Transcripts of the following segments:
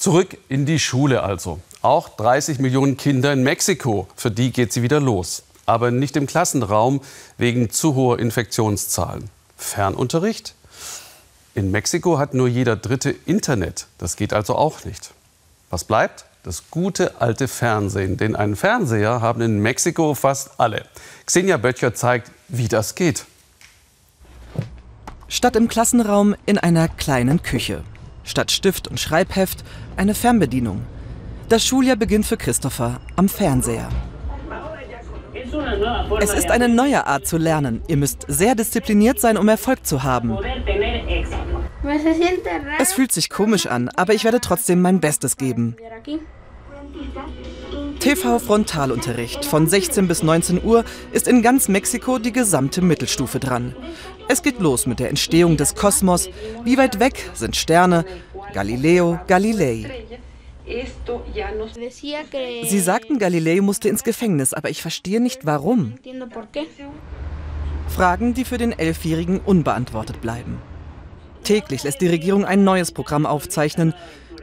Zurück in die Schule also. Auch 30 Millionen Kinder in Mexiko, für die geht sie wieder los. Aber nicht im Klassenraum wegen zu hoher Infektionszahlen. Fernunterricht? In Mexiko hat nur jeder Dritte Internet. Das geht also auch nicht. Was bleibt? Das gute alte Fernsehen. Denn einen Fernseher haben in Mexiko fast alle. Xenia Böttcher zeigt, wie das geht. Statt im Klassenraum in einer kleinen Küche. Statt Stift und Schreibheft eine Fernbedienung. Das Schuljahr beginnt für Christopher am Fernseher. Es ist eine neue Art zu lernen. Ihr müsst sehr diszipliniert sein, um Erfolg zu haben. Es fühlt sich komisch an, aber ich werde trotzdem mein Bestes geben. TV-Frontalunterricht von 16 bis 19 Uhr ist in ganz Mexiko die gesamte Mittelstufe dran. Es geht los mit der Entstehung des Kosmos. Wie weit weg sind Sterne? Galileo Galilei. Sie sagten, Galileo musste ins Gefängnis, aber ich verstehe nicht warum. Fragen, die für den Elfjährigen unbeantwortet bleiben. Täglich lässt die Regierung ein neues Programm aufzeichnen.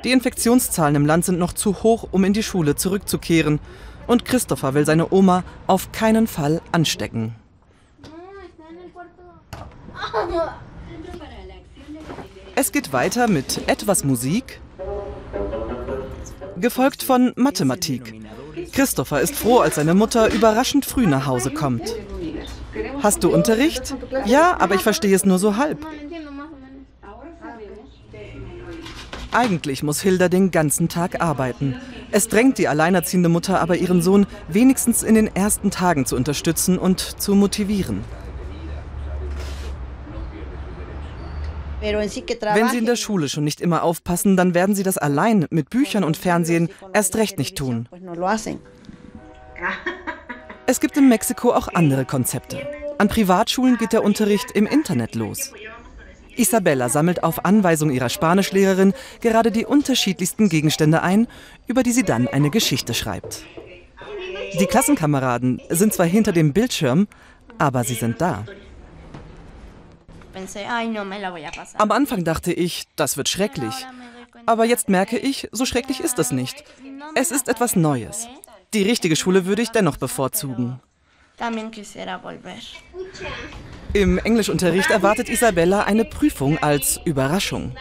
Die Infektionszahlen im Land sind noch zu hoch, um in die Schule zurückzukehren. Und Christopher will seine Oma auf keinen Fall anstecken. Es geht weiter mit etwas Musik, gefolgt von Mathematik. Christopher ist froh, als seine Mutter überraschend früh nach Hause kommt. Hast du Unterricht? Ja, aber ich verstehe es nur so halb. Eigentlich muss Hilda den ganzen Tag arbeiten. Es drängt die alleinerziehende Mutter aber ihren Sohn wenigstens in den ersten Tagen zu unterstützen und zu motivieren. Wenn Sie in der Schule schon nicht immer aufpassen, dann werden Sie das allein mit Büchern und Fernsehen erst recht nicht tun. Es gibt in Mexiko auch andere Konzepte. An Privatschulen geht der Unterricht im Internet los. Isabella sammelt auf Anweisung ihrer Spanischlehrerin gerade die unterschiedlichsten Gegenstände ein, über die sie dann eine Geschichte schreibt. Die Klassenkameraden sind zwar hinter dem Bildschirm, aber sie sind da. Am Anfang dachte ich, das wird schrecklich. Aber jetzt merke ich, so schrecklich ist es nicht. Es ist etwas Neues. Die richtige Schule würde ich dennoch bevorzugen. Im Englischunterricht erwartet Isabella eine Prüfung als Überraschung.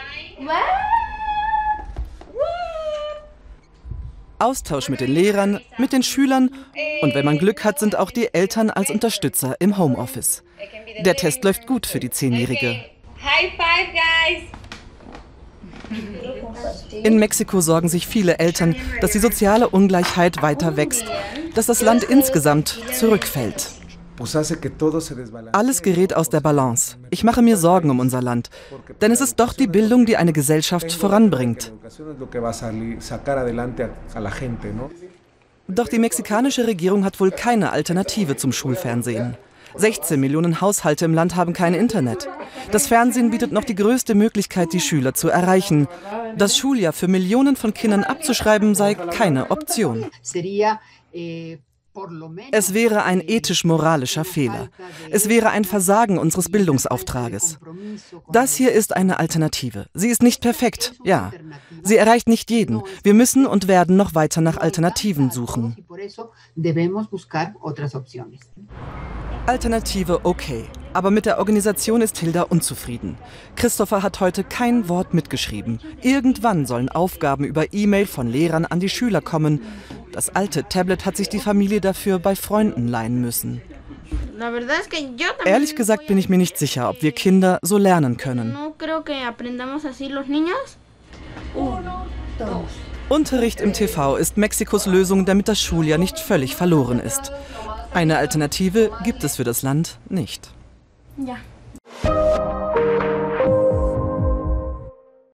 Austausch mit den Lehrern, mit den Schülern und wenn man Glück hat, sind auch die Eltern als Unterstützer im Homeoffice. Der Test läuft gut für die Zehnjährige. In Mexiko sorgen sich viele Eltern, dass die soziale Ungleichheit weiter wächst, dass das Land insgesamt zurückfällt. Alles gerät aus der Balance. Ich mache mir Sorgen um unser Land, denn es ist doch die Bildung, die eine Gesellschaft voranbringt. Doch die mexikanische Regierung hat wohl keine Alternative zum Schulfernsehen. 16 Millionen Haushalte im Land haben kein Internet. Das Fernsehen bietet noch die größte Möglichkeit, die Schüler zu erreichen. Das Schuljahr für Millionen von Kindern abzuschreiben sei keine Option. Es wäre ein ethisch-moralischer Fehler. Es wäre ein Versagen unseres Bildungsauftrages. Das hier ist eine Alternative. Sie ist nicht perfekt, ja. Sie erreicht nicht jeden. Wir müssen und werden noch weiter nach Alternativen suchen. Alternative okay. Aber mit der Organisation ist Hilda unzufrieden. Christopher hat heute kein Wort mitgeschrieben. Irgendwann sollen Aufgaben über E-Mail von Lehrern an die Schüler kommen. Das alte Tablet hat sich die Familie dafür bei Freunden leihen müssen. Ehrlich gesagt bin ich mir nicht sicher, ob wir Kinder so lernen können. Unterricht im TV ist Mexikos Lösung, damit das Schuljahr nicht völlig verloren ist. Eine Alternative gibt es für das Land nicht. Ja.